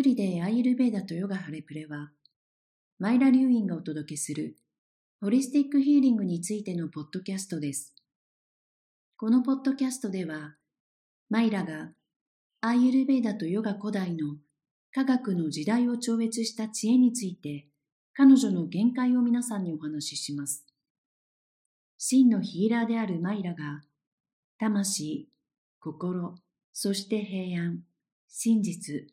ブリデーアイルベーダとヨガハレプレは、マイラ・リューインがお届けするホリスティックヒーリングについてのポッドキャストです。このポッドキャストでは、マイラがアイルベーダとヨガ古代の科学の時代を超越した知恵について、彼女の限界を皆さんにお話しします。真のヒーラーであるマイラが、魂、心、そして平安、真実、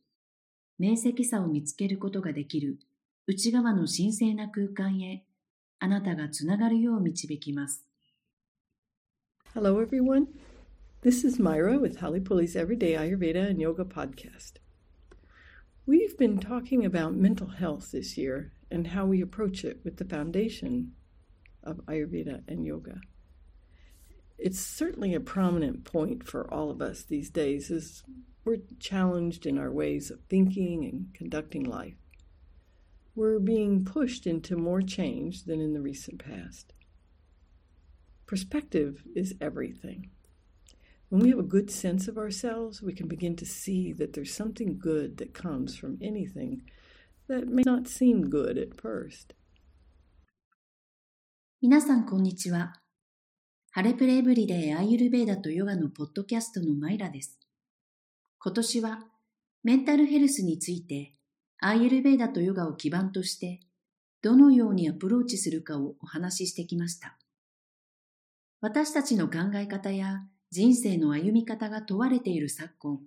明晰さを見つけることができる内側の神聖な空間へあなたがつながるよう導きます。Hello everyone. This is Myra with Halipuli's Everyday Ayurveda and Yoga podcast. We've been talking about mental health this year and how we approach it with the foundation of Ayurveda and yoga. It's certainly a prominent point for all of us these days as we're challenged in our ways of thinking and conducting life. We're being pushed into more change than in the recent past. Perspective is everything. When we have a good sense of ourselves, we can begin to see that there's something good that comes from anything that may not seem good at first. 今年はメンタルヘルスについてアーユルベーダとヨガを基盤としてどのようにアプローチするかをお話ししてきました。私たちの考え方や人生の歩み方が問われている昨今、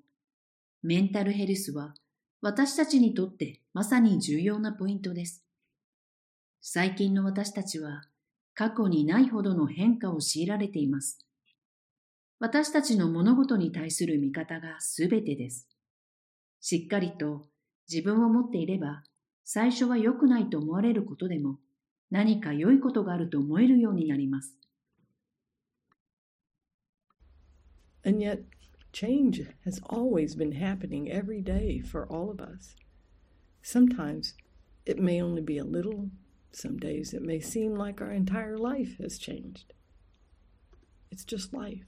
メンタルヘルスは私たちにとってまさに重要なポイントです。最近の私たちは過去にないほどの変化を強いられています。私たちの物事に対する見方がすべてです。しっかりと自分を持っていれば、最初は良くないと思われることでも、何か良いことがあると思えるようになります。And yet, change has always been happening every day for all of us. Sometimes it may only be a little, some days it may seem like our entire life has changed. It's just life.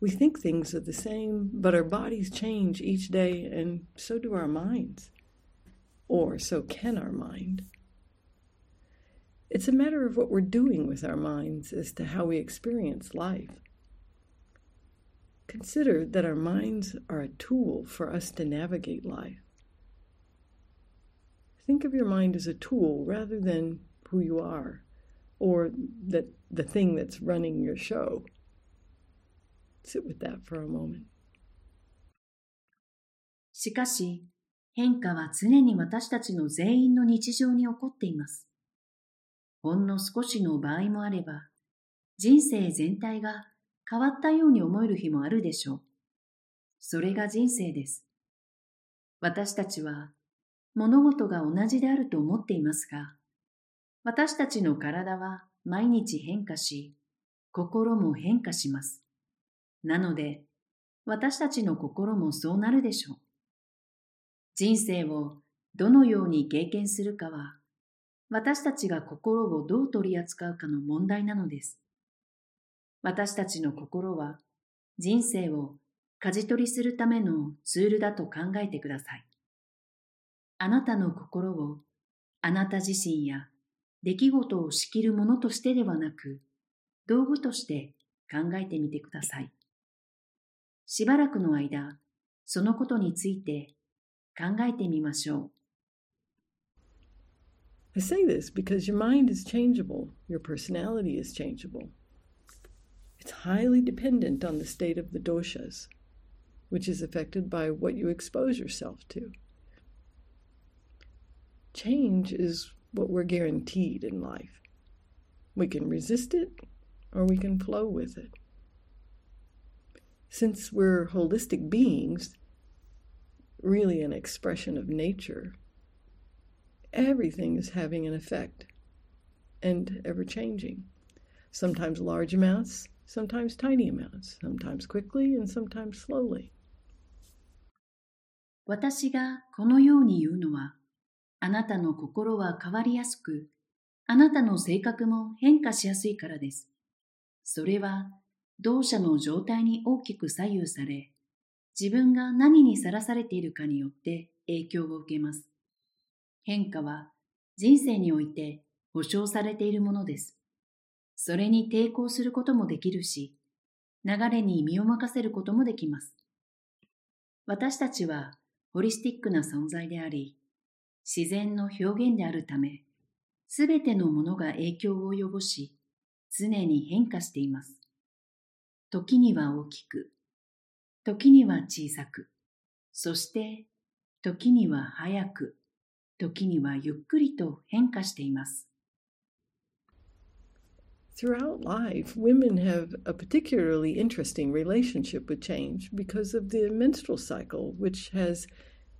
We think things are the same, but our bodies change each day, and so do our minds. Or so can our mind. It's a matter of what we're doing with our minds as to how we experience life. Consider that our minds are a tool for us to navigate life. Think of your mind as a tool rather than who you are or that the thing that's running your show. Sit with that for a moment. しかし、変化は常に私たちの全員の日常に起こっています。ほんの少しの場合もあれば、人生全体が変わったように思える日もあるでしょう。それが人生です。私たちは物事が同じであると思っていますが、私たちの体は毎日変化し、心も変化します。なので、私たちの心もそうなるでしょう。人生をどのように経験するかは、私たちが心をどう取り扱うかの問題なのです。私たちの心は人生を舵取りするためのツールだと考えてください。あなたの心をあなた自身や出来事を仕切るものとしてではなく、道具として考えてみてください。しばらくの間、そのことについて考えてみましょう。I say this because your mind is changeable, your personality is changeable. It's highly dependent on the state of the doshas, which is affected by what you expose yourself to. Change is what we're guaranteed in life. We can resist it or we can flow with it since we're holistic beings, really an expression of nature, everything is having an effect and ever changing. Sometimes large amounts, sometimes tiny amounts, sometimes quickly and sometimes slowly. 私がこのように言うのは、あなたの心は変わりやすく、あなたの性格も変化しやすいからです。それは 同社の状態に大きく左右され、自分が何にさらされているかによって影響を受けます。変化は人生において保証されているものです。それに抵抗することもできるし、流れに身を任せることもできます。私たちはホリスティックな存在であり、自然の表現であるため、すべてのものが影響を及ぼし、常に変化しています。時には大きく、時には小さく、そして時には早く、時にはゆっくりと変化しています。Throughout life, women have a particularly interesting relationship with change because of the menstrual cycle, which has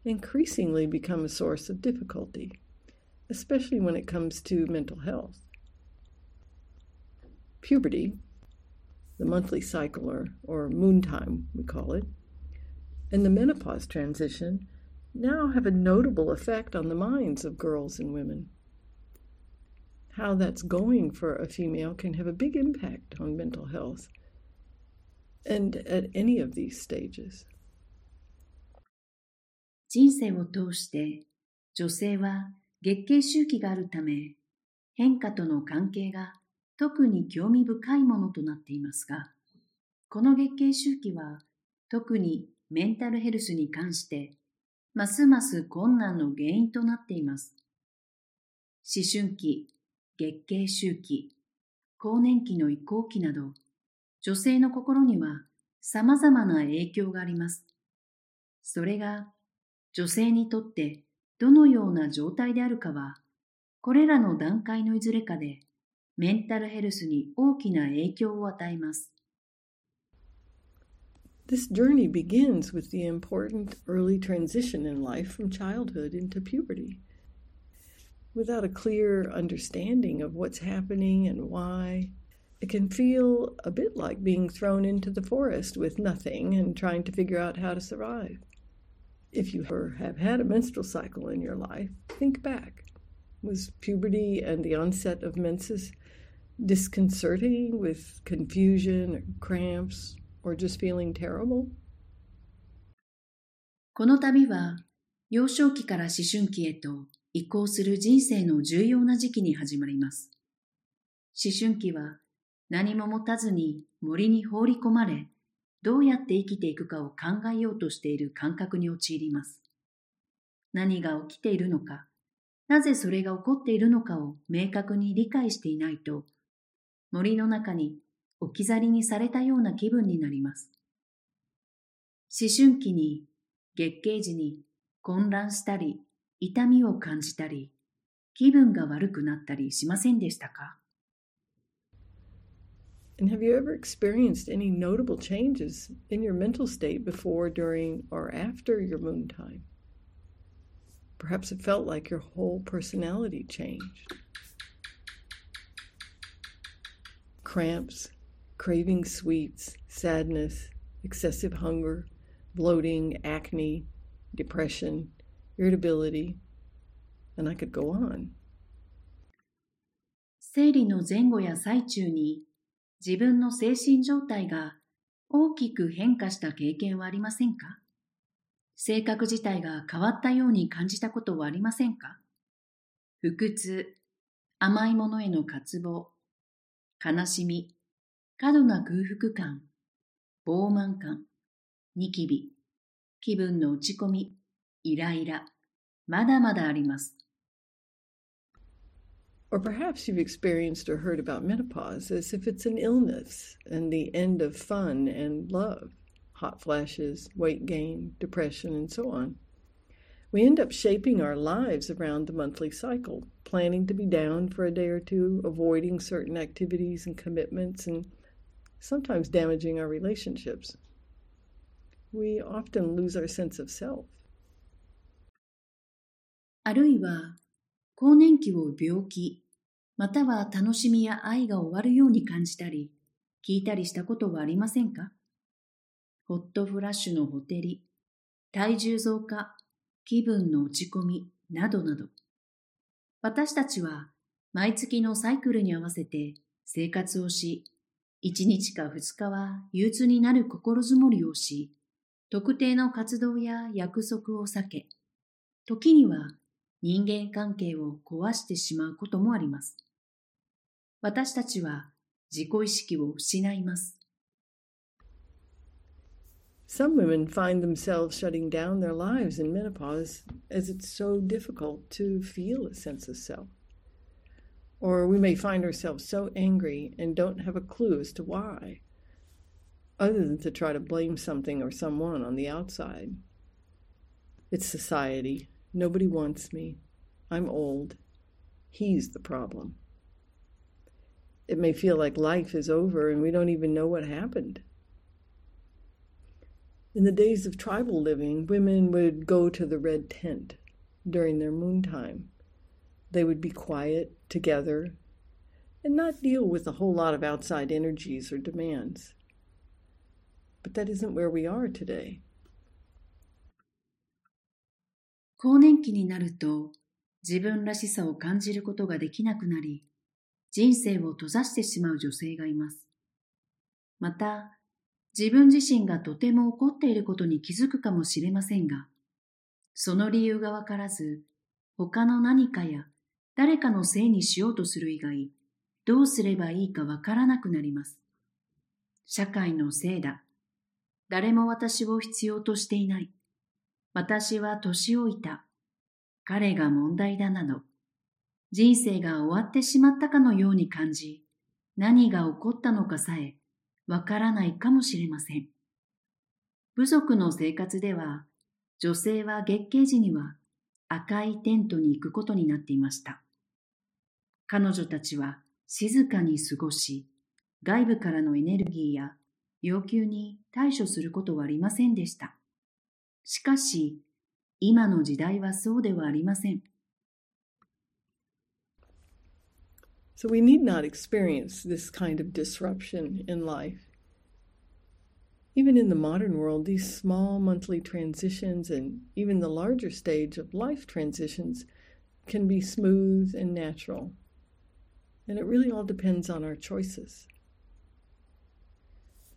increasingly become a source of difficulty, especially when it comes to mental health. Puberty, the monthly cycle or, or moon time, we call it, and the menopause transition now have a notable effect on the minds of girls and women how that's going for a female can have a big impact on mental health and at any of these stages. 人生を通して女性は月経周期があるため変化との関係が 特に興味深いものとなっていますがこの月経周期は特にメンタルヘルスに関してますます困難の原因となっています。思春期、月経周期、更年期の移行期など、女性の心には様々な影響があります。それが女性にとってどのような状態であるかは、これらの段階のいずれかでメンタルヘルスに大きな影響を与えます。This journey begins with the important early transition in life from childhood into puberty. without a clear understanding of what's happening and why, it can feel a bit like being thrown into the forest with nothing and trying to figure out how to survive. If you have had a menstrual cycle in your life, think back. Was puberty and the onset of menses disconcerting with confusion or cramps or just feeling terrible? この旅は幼少期から思春期へと移行する人生の重要な時期に始まります。思春期は何も持たずに森に放り込まれ、どうやって生きていくかを考えようとしている感覚に陥ります。何が起きているのか、なぜそれが起こっているのかを明確に理解していないと、森の中に置き去りにされたような気分になります。思春期に月経時に混乱したり痛みを感じたり、気分が悪くなったりしませんでしたか And have you ever experienced any notable changes in your mental state before, during, or after your moon time? Perhaps it felt like your whole personality changed. Cramps, craving sweets, sadness, excessive hunger, bloating, acne, depression, irritability, and I could go on. 生理の前後や最中に自分の精神状態が大きく変化した経験はありませんか 性格自体が変わったように感じたことはありませんか腹痛、甘いものへの渇望、悲しみ、過度な空腹感、傲慢感、ニキビ、気分の落ち込み、イライラ、まだまだあります。Or perhaps you've experienced or heard about menopause as if it's an illness and the end of fun and love, hot flashes, weight gain, depression, and so on. We end up shaping our lives around the monthly cycle, planning to be down for a day or two, avoiding certain activities and commitments, and sometimes damaging our relationships. We often lose our sense of self. あるいは更年期を病気、または楽しみや愛が終わるように感じたり、聞いたりしたことはありませんか ホットフラッシュのほてり、体重増加、気分の落ち込み、などなど。私たちは毎月のサイクルに合わせて生活をし、一日か二日は憂鬱になる心づもりをし、特定の活動や約束を避け、時には人間関係を壊してしまうこともあります。私たちは自己意識を失います。Some women find themselves shutting down their lives in menopause as it's so difficult to feel a sense of self. Or we may find ourselves so angry and don't have a clue as to why, other than to try to blame something or someone on the outside. It's society. Nobody wants me. I'm old. He's the problem. It may feel like life is over and we don't even know what happened. In the days of tribal living, women would go to the red tent during their moon time. They would be quiet together and not deal with a whole lot of outside energies or demands. But that isn't where we are today. 更年期になると自分らしさを感じることができなくなり人生を閉ざしてしまう女性がいます。また 自分自身がとても怒っていることに気づくかもしれませんが、その理由がわからず、他の何かや誰かのせいにしようとする以外、どうすればいいかわからなくなります。社会のせいだ。誰も私を必要としていない。私は年老いた。彼が問題だなど、人生が終わってしまったかのように感じ、何が起こったのかさえわからないかもしれません。部族の生活では、女性は月経時には赤いテントに行くことになっていました。彼女たちは静かに過ごし、外部からのエネルギーや要求に対処することはありませんでした。しかし、今の時代はそうではありません。So we need not experience this kind of disruption in life. Even in the modern world, these small monthly transitions and even the larger stage of life transitions can be smooth and natural. And it really all depends on our choices.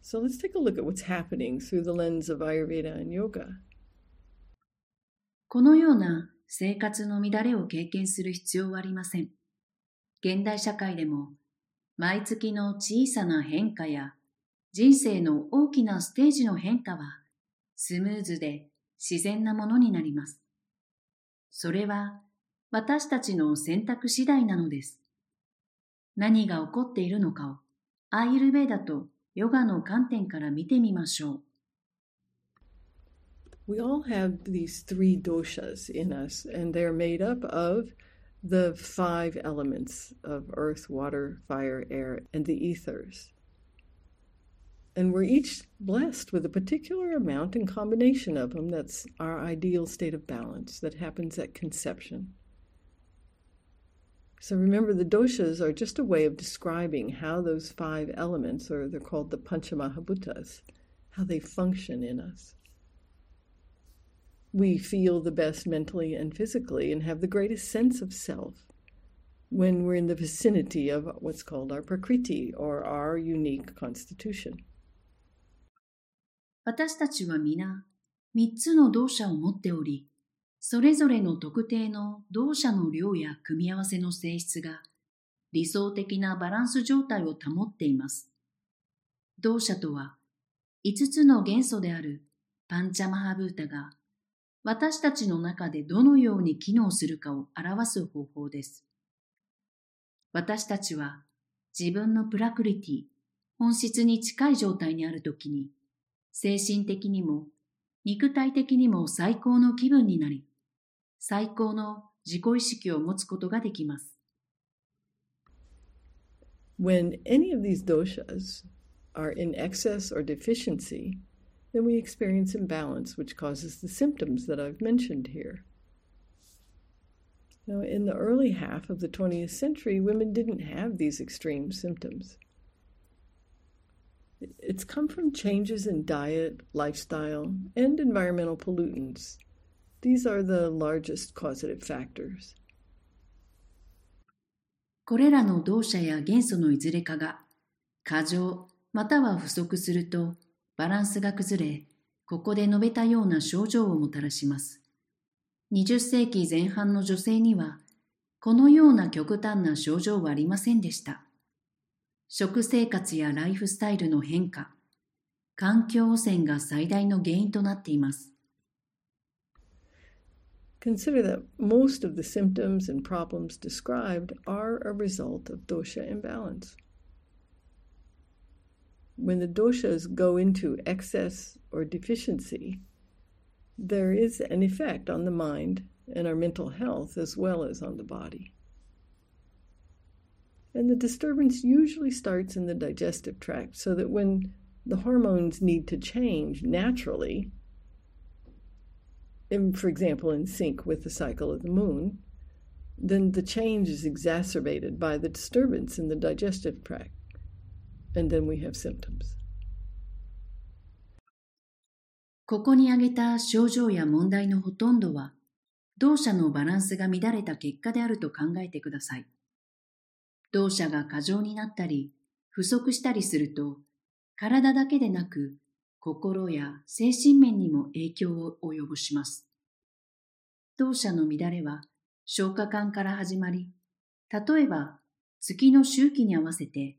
So let's take a look at what's happening through the lens of Ayurveda and yoga. このような生活の乱れを経験する必要はありません。 現代社会でも毎月の小さな変化や人生の大きなステージの変化はスムーズで自然なものになります。それは私たちの選択次第なのです。何が起こっているのかをアイルベーダとヨガの観点から見てみましょう。We all have these three doshas in us, and they're made up of the five elements of earth, water, fire, air, and the ethers. And we're each blessed with a particular amount and combination of them that's our ideal state of balance that happens at conception. So remember, the doshas are just a way of describing how those five elements, or they're called the Panchamahabhutas, how they function in us we feel the best mentally and physically and have the greatest sense of self when we're in the vicinity of what's called our prakriti or our unique constitution. 私たちは皆三つの動作を持っており、それぞれの特定の動作の量や組み合わせの性質が理想的なバランス状態を保っています。動作とは五つの元素であるパンチャマハブータが 私たちの中でどのように機能するかを表す方法です。私たちは自分のプラクリティ、本質に近い状態にあるときに、精神的にも肉体的にも最高の気分になり、最高の自己意識を持つことができます。When any of these doshas are in excess or deficiency, then we experience imbalance, which causes the symptoms that I've mentioned here. Now, in the early half of the 20th century, women didn't have these extreme symptoms. It's come from changes in diet, lifestyle, and environmental pollutants. These are the largest causative factors. これらの動作や元素のいずれかが過剰または不足すると バランスが崩れ、ここで述べたような症状をもたらします。20世紀前半の女性には、このような極端な症状はありませんでした。食生活やライフスタイルの変化、環境汚染が最大の原因となっています。Consider that most of the symptoms and problems described are a result of dosha imbalance. When the doshas go into excess or deficiency, there is an effect on the mind and our mental health as well as on the body. And the disturbance usually starts in the digestive tract, so that when the hormones need to change naturally, in, for example, in sync with the cycle of the moon, then the change is exacerbated by the disturbance in the digestive tract. And then we have symptoms. ここに挙げた症状や問題のほとんどは、同社のバランスが乱れた結果であると考えてください。同社が過剰になったり、不足したりすると、体だけでなく心や精神面にも影響を及ぼします。当社の乱れは消化管から始まり、例えば月の周期に合わせて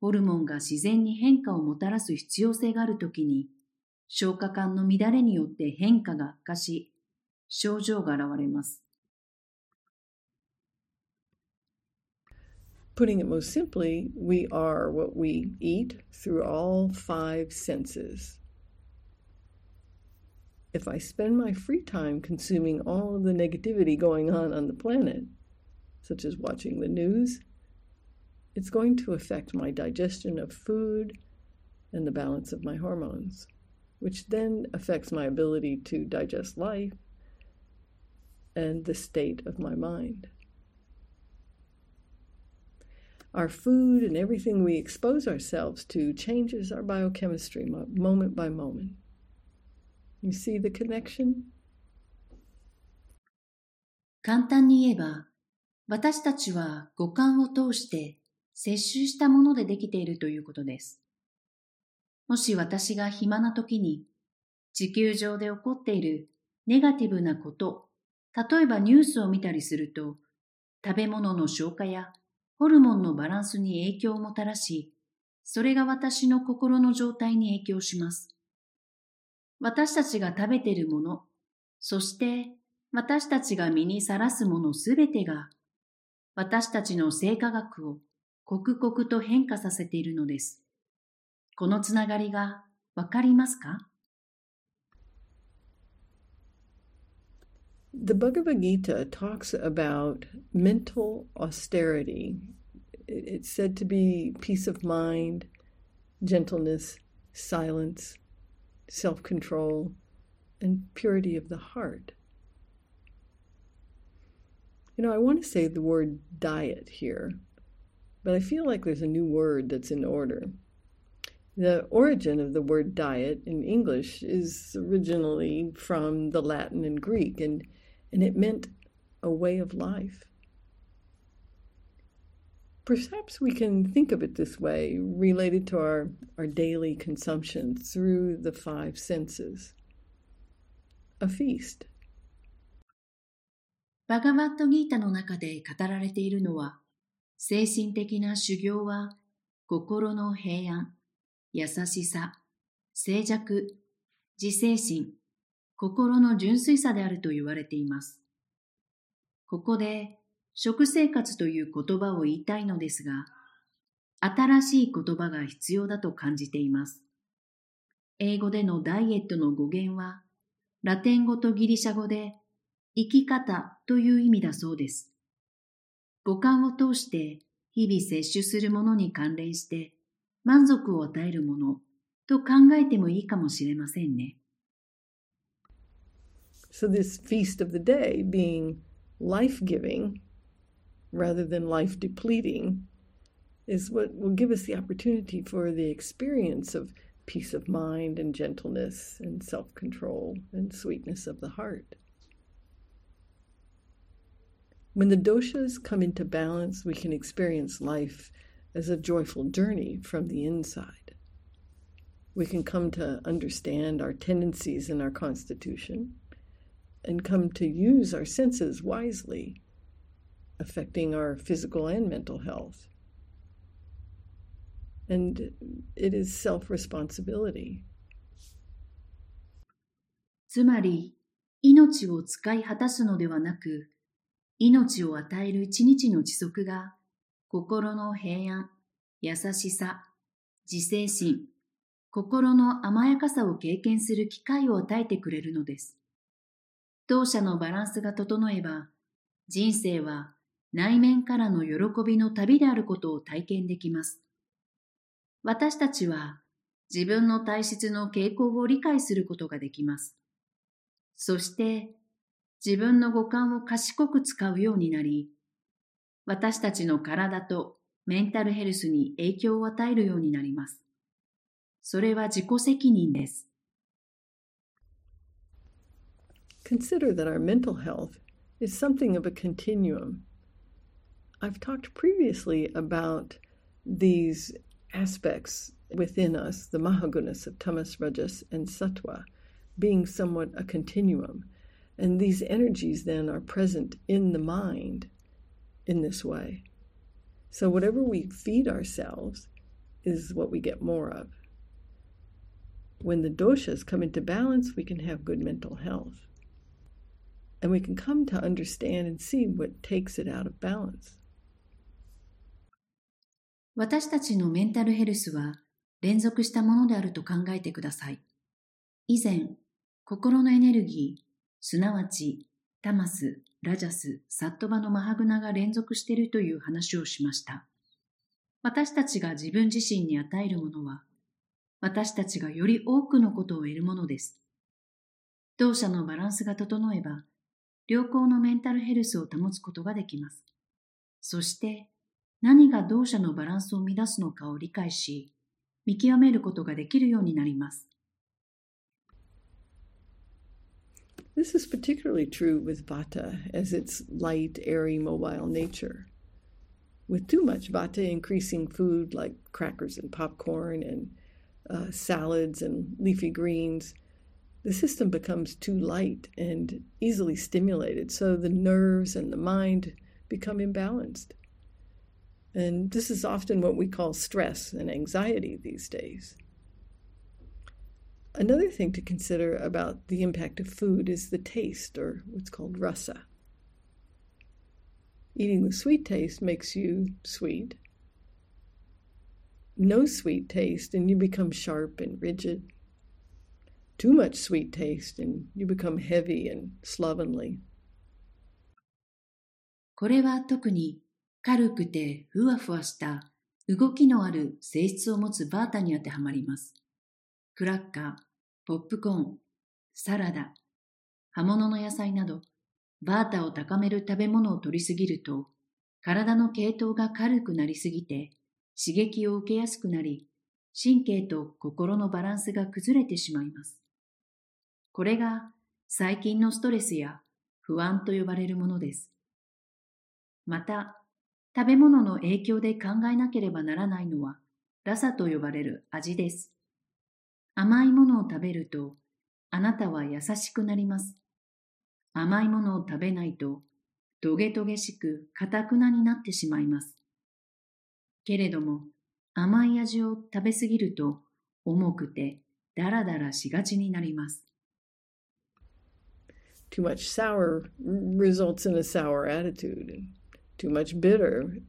ホルモンが自然に変化をもたらす必要性があるときに、消化管の乱れによって変化が悪化し、症状が現れます。Putting it most simply, we are what we eat through all five senses. If I spend my free time consuming all of the negativity going on on the planet, such as watching the news, it's going to affect my digestion of food and the balance of my hormones, which then affects my ability to digest life and the state of my mind. Our food and everything we expose ourselves to changes our biochemistry moment by moment. You see the connection? 簡単に言えば、私たちは五感を通して 摂取したものでできているということです。もし私が暇な時に地球上で起こっているネガティブなこと、例えばニュースを見たりすると、食べ物の消化やホルモンのバランスに影響をもたらし、それが私の心の状態に影響します。私たちが食べているもの、そして私たちが身にさらすものすべてが、私たちの生化学を刻々と変化させているのです。このつながりがわかりますか The Bhagavad Gita talks about mental austerity. It's said to be peace of mind, gentleness, silence, self control, and purity of the heart. You know, I want to say the word diet here, but I feel like there's a new word that's in order. The origin of the word diet in English is originally from the Latin and Greek, and and it meant a way of life. Perhaps we can think of it this way, related to our, our daily consumption through the five senses. A feast. バガバットギータの中で語られているのは、 精神的な修行は心の平安、優しさ、静寂、自制心、心の純粋さであると言われています。ここで食生活という言葉を言いたいのですが、新しい言葉が必要だと感じています。英語でのダイエットの語源は、ラテン語とギリシャ語で生き方という意味だそうです。五感を通して日々摂取するものに関連して満足を与えるものと考えてもいいかもしれませんね。So, this feast of the day being life giving rather than life depleting is what will give us the opportunity for the experience of peace of mind and gentleness and self control and sweetness of the heart. When the doshas come into balance, we can experience life as a joyful journey from the inside. We can come to understand our tendencies in our constitution and come to use our senses wisely, affecting our physical and mental health. And it is self responsibility. つまり、命を使い果たすのではなく、 命を与える一日の持続が、心の平安、優しさ、自制心、心の甘やかさを経験する機会を与えてくれるのです。当社のバランスが整えば、人生は内面からの喜びの旅であることを体験できます。私たちは自分の体質の傾向を理解することができます。そして自分の五感を賢く使うようになり、私たちの体とメンタルヘルスに影響を与えるようになります。それは自己責任です。Consider that our mental health is something of a continuum. I've talked previously about these aspects within us, the Mahagunas of Tamas, Rajas, and Sattva, being somewhat a continuum. And these energies then are present in the mind in this way. So, whatever we feed ourselves is what we get more of. When the doshas come into balance, we can have good mental health and we can come to understand and see what takes it out of balance. 私たちのメンタルヘルスは連続したものであると考えてください。以前、心のエネルギー、 すなわちタマス、ラジャス、サットバのマハグナが連続しているという話をしました。私たちが自分自身に与えるものは、私たちがより多くのことを得るものです。同社のバランスが整えば、良好のメンタルヘルスを保つことができます。そして何が同社のバランスを乱すのかを理解し、見極めることができるようになります。This is particularly true with vata, as its light, airy, mobile nature. With too much vata increasing food like crackers and popcorn and uh, salads and leafy greens, the system becomes too light and easily stimulated, so the nerves and the mind become imbalanced. And this is often what we call stress and anxiety these days. Another thing to consider about the impact of food is the taste, or what's called rasa. Eating with sweet taste makes you sweet. No sweet taste, and you become sharp and rigid too much sweet taste and you become heavy and slovenly. これは特に軽くてふわふわした動きのある性質を持つバータに当てはまります。 クラッカー、ポップコーン、サラダ、葉物の野菜など、バータを高める食べ物を取りすぎると、体の系統が軽くなりすぎて、刺激を受けやすくなり、神経と心のバランスが崩れてしまいます。これが最近のストレスや不安と呼ばれるものです。また、食べ物の影響で考えなければならないのは、ラサと呼ばれる味です。甘いものを食べると、あなたは優しくなります。甘いものを食べないと、トゲトゲしく堅くなになってしまいます。けれども、甘い味を食べすぎると、重くてダラダラしがちになります。Too much sour results in a sour attitude. Too much bitter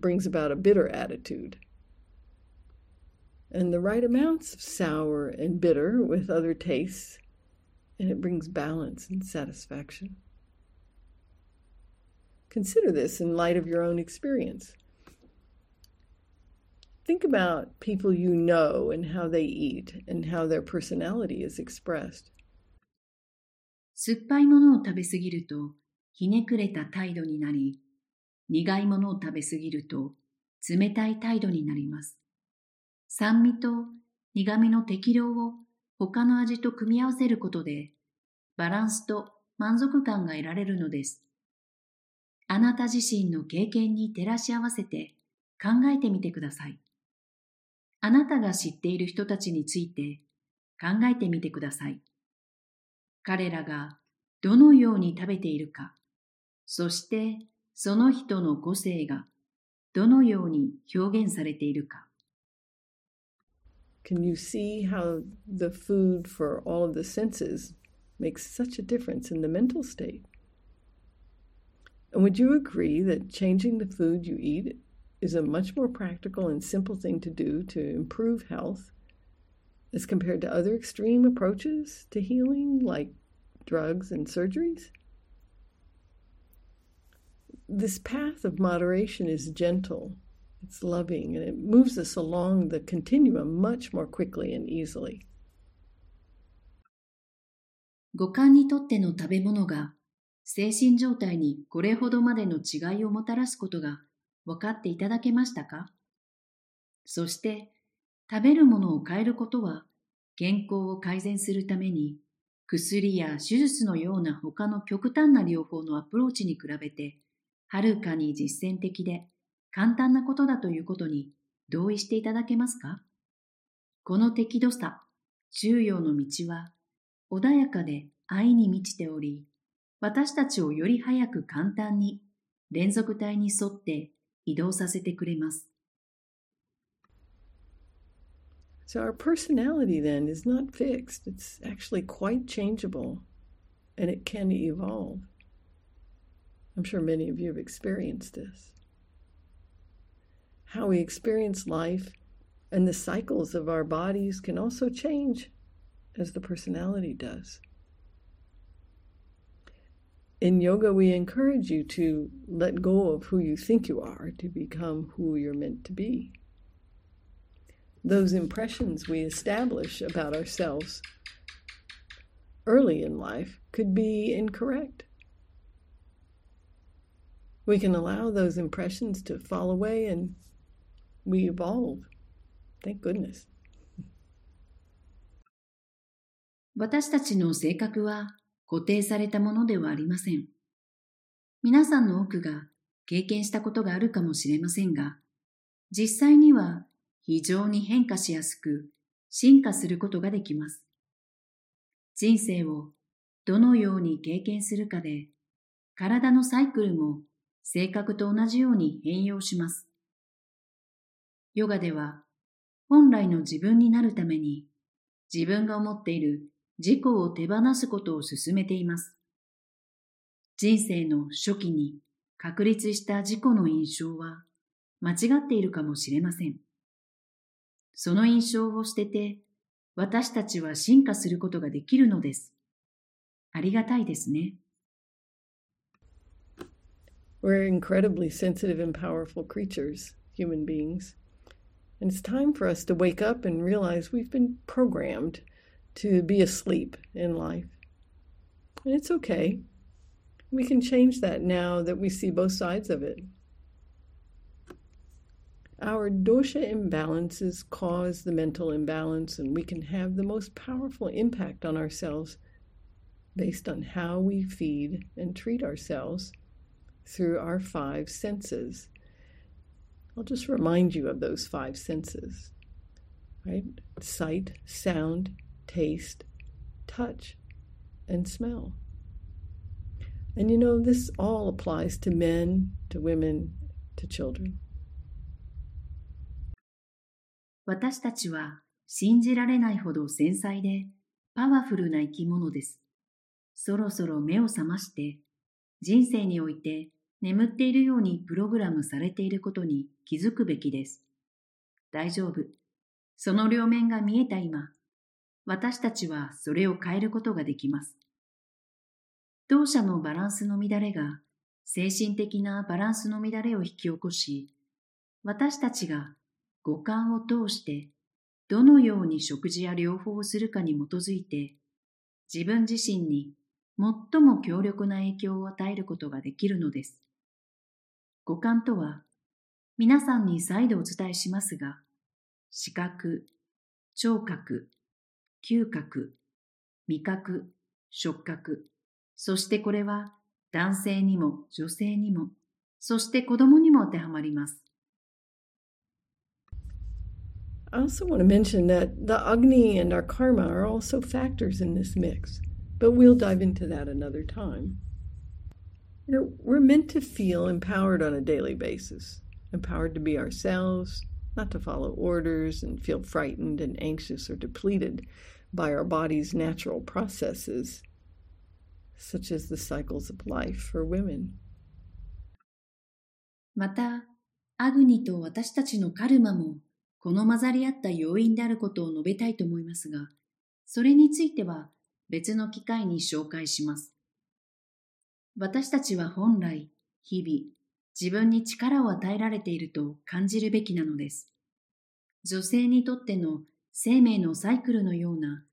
brings about a bitter attitude. And the right amounts of sour and bitter with other tastes, and it brings balance and satisfaction. Consider this in light of your own experience. Think about people you know and how they eat and how their personality is expressed. 酸っぱいものを食べすぎるとひねくれた態度になり、苦いものを食べすぎると冷たい態度になります。 酸味と苦味の適量を他の味と組み合わせることで、バランスと満足感が得られるのです。あなた自身の経験に照らし合わせて考えてみてください。あなたが知っている人たちについて考えてみてください。彼らがどのように食べているか、そしてその人の個性がどのように表現されているか。Can you see how the food for all of the senses makes such a difference in the mental state? And would you agree that changing the food you eat is a much more practical and simple thing to do to improve health as compared to other extreme approaches to healing like drugs and surgeries? This path of moderation is gentle, it's loving, and it moves us along the continuum much more quickly and easily. 五感にとっての食べ物が精神状態にこれほどまでの違いをもたらすことが分かっていただけましたか？そして食べるものを変えることは健康を改善するために薬や手術のような他の極端な療法のアプローチに比べてはるかに実践的で簡単なことだということに同意していただけますかこの適度さ、中庸の道は穏やかで愛に満ちており、私たちをより早く簡単に連続体に沿って移動させてくれます。So our personality then is not fixed. It's actually quite changeable and it can evolve. I'm sure many of you have experienced this. How we experience life and the cycles of our bodies can also change as the personality does. In yoga, we encourage you to let go of who you think you are to become who you're meant to be. Those impressions we establish about ourselves early in life could be incorrect. We can allow those impressions to fall away and we evolve. Thank goodness. 私たちの性格は固定されたものではありません。皆さんの多くが経験したことがあるかもしれませんが、実際には非常に変化しやすく進化することができます。人生をどのように経験するかで、体のサイクルも性格と同じように変容します。ヨガでは本来の自分になるために自分が思っている自己を手放すことを進めています。人生の初期に確立した自己の印象は間違っているかもしれません。その印象を捨てて私たちは進化することができるのです。ありがたいですね。We're incredibly sensitive and powerful creatures, human beings. And it's time for us to wake up and realize we've been programmed to be asleep in life. And it's okay. We can change that now that we see both sides of it. Our dosha imbalances cause the mental imbalance, and we can have the most powerful impact on ourselves based on how we feed and treat ourselves through our five senses. I'll just remind you of those five senses, right? Sight, sound, taste, touch, and smell. And you know, this all applies to men, to women, to children. 私たちは信じられないほど繊細でパワフルな生き物です。そろそろ目を覚まして人生において 眠っているようにプログラムされていることに気づくべきです。大丈夫。その両面が見えた今、私たちはそれを変えることができます。同社のバランスの乱れが精神的なバランスの乱れを引き起こし、私たちが五感を通してどのように食事や療法をするかに基づいて、自分自身に最も強力な影響を与えることができるのです。五感とは、皆さんに再度お伝えしますが、視覚、聴覚、嗅覚、味覚、触覚、そしてこれは男性にも女性にも、そして子供にも当てはまります。I also want to mention that the Agni and our karma are also factors in this mix, but we'll dive into that another time. You know, we're meant to feel empowered on a daily basis, empowered to be ourselves, not to follow orders and feel frightened and anxious or depleted by our body's natural processes, such as the cycles of life for women. また、アグニと私たちのカルマもこの混ざり合った要因であることを述べたいと思いますが、それについては別の機会に紹介します。私たちは本来、日々、自分に力を与えられていると感じるべきなのです。女性にとっての生命のサイクルのような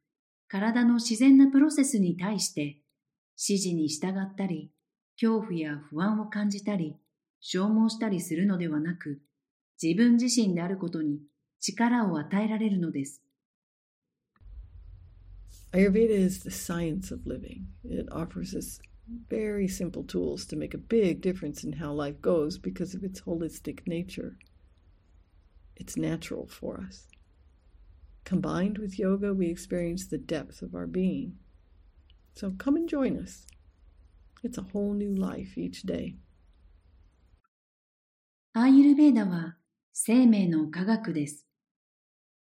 体の自然なプロセスに対して指示に従ったり、恐怖や不安を感じたり、消耗したりするのではなく、自分自身であることに力を与えられるのです。Ayurveda is the science of living. It offers us very simple tools to make a big difference in how life goes because of its holistic nature. It's natural for us. Combined with yoga, we experience the depth of our being. So come and join us. It's a whole new life each day. アーユルベーダは生命の科学です。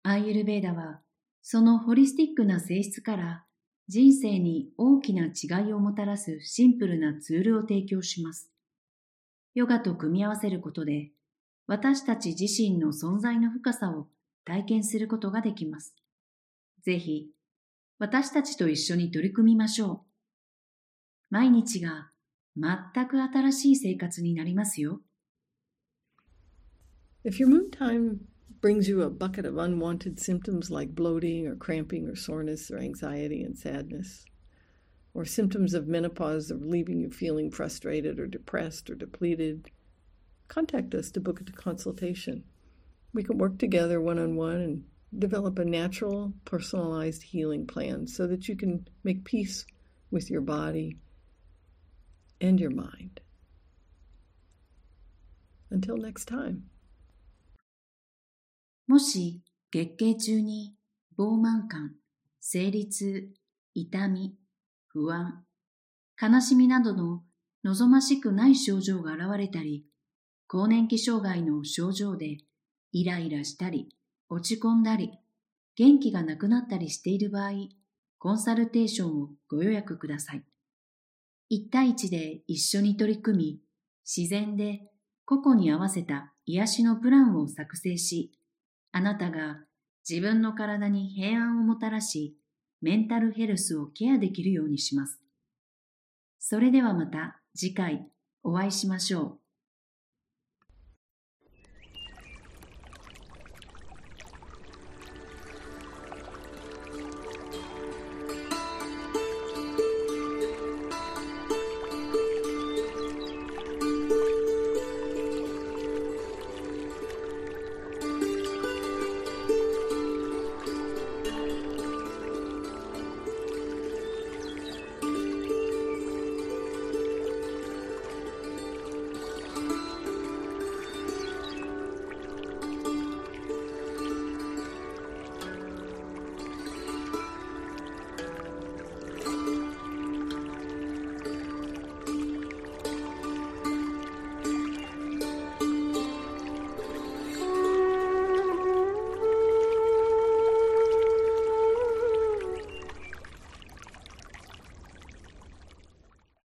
アーユルベーダはそのホリスティックな性質から 人生に大きな違いをもたらすシンプルなツールを提供します。ヨガと組み合わせることで私たち自身の存在の深さを体験することができます。ぜひ私たちと一緒に取り組みましょう。毎日が全く新しい生活になりますよ。If your moon time brings you a bucket of unwanted symptoms like bloating or cramping or soreness or anxiety and sadness, or symptoms of menopause are leaving you feeling frustrated or depressed or depleted, contact us to book a consultation. We can work together one on one and develop a natural, personalized healing plan so that you can make peace with your body and your mind. Until next time. もし月経中に膨満感、生理痛、痛み、不安、悲しみなどの望ましくない症状が現れたり、更年期障害の症状でイライラしたり、落ち込んだり、元気がなくなったりしている場合、コンサルテーションをご予約ください。一対一で一緒に取り組み、自然で個々に合わせた癒しのプランを作成し、あなたが自分の体に平安をもたらし、メンタルヘルスをケアできるようにします。それではまた次回お会いしましょう。